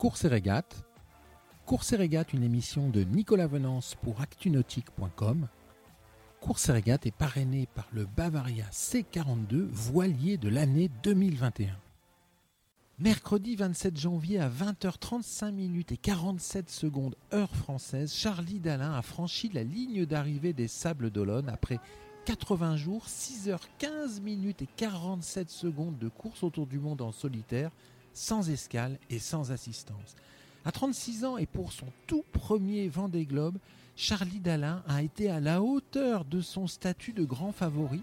Course et régate. Course et régate, une émission de Nicolas Venance pour actunautique.com. Course et régate est parrainée par le Bavaria C42, voilier de l'année 2021. Mercredi 27 janvier à 20h35 minutes et 47 secondes heure française, Charlie Dalin a franchi la ligne d'arrivée des Sables d'Olonne après 80 jours, 6h15 minutes et 47 secondes de course autour du monde en solitaire, sans escale et sans assistance. À 36 ans et pour son tout premier Vendée Globe, Charlie Dalin a été à la hauteur de son statut de grand favori,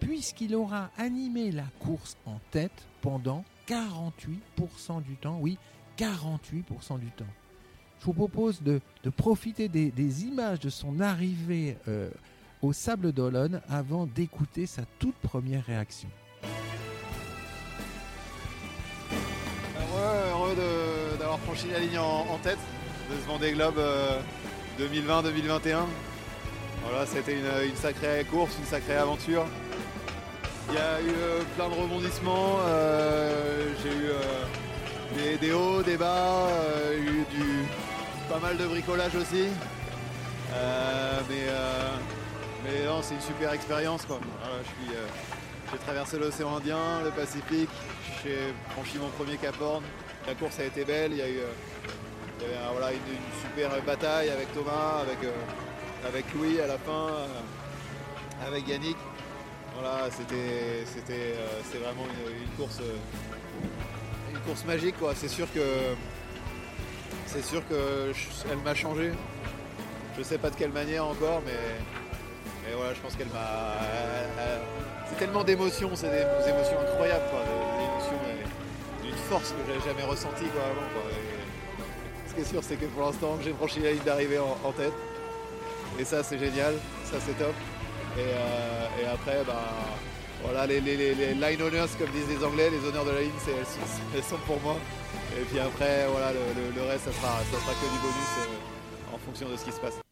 puisqu'il aura animé la course en tête pendant 48% du temps. Oui, 48% du temps. Je vous propose de, profiter des, images de son arrivée euh, au Sable d'Olonne avant d'écouter sa toute première réaction. Franchi la ligne en, tête de ce Vendée Globe 2020-2021. Euh, voilà, c'était une, sacrée course, une sacrée aventure. Il y a eu euh, plein de rebondissements, euh, j'ai eu des, hauts, des bas, eu du, pas mal de bricolage aussi. mais mais non, c'est une super expérience. J'ai traversé l'océan Indien, le Pacifique, j'ai franchi mon premier Cap Horn. La course a été belle, il y a eu, euh, une, super bataille avec Thomas, avec, euh, Louis à la fin, avec Yannick. Voilà, c'était, vraiment une, course, une course magique. C'est sûr que c'est sûr qu'elle m'a changé. Je ne sais pas de quelle manière encore, mais et voilà, je pense qu'elle m'a. C'est tellement d'émotions, c'est des, émotions incroyables, quoi. Des, émotions d'une force que j'avais jamais ressentie quoi, avant. Ce qui est sûr, c'est que pour l'instant, j'ai franchi la ligne d'arrivée en, tête. Et ça, c'est génial, ça, c'est top. Et, euh, après, bah, voilà, les, line owners, comme disent les Anglais, les honneurs de la ligne, elles, sont pour moi. Et puis après, voilà, le, reste, ça sera, ça sera que du bonus euh, en fonction de ce qui se passe.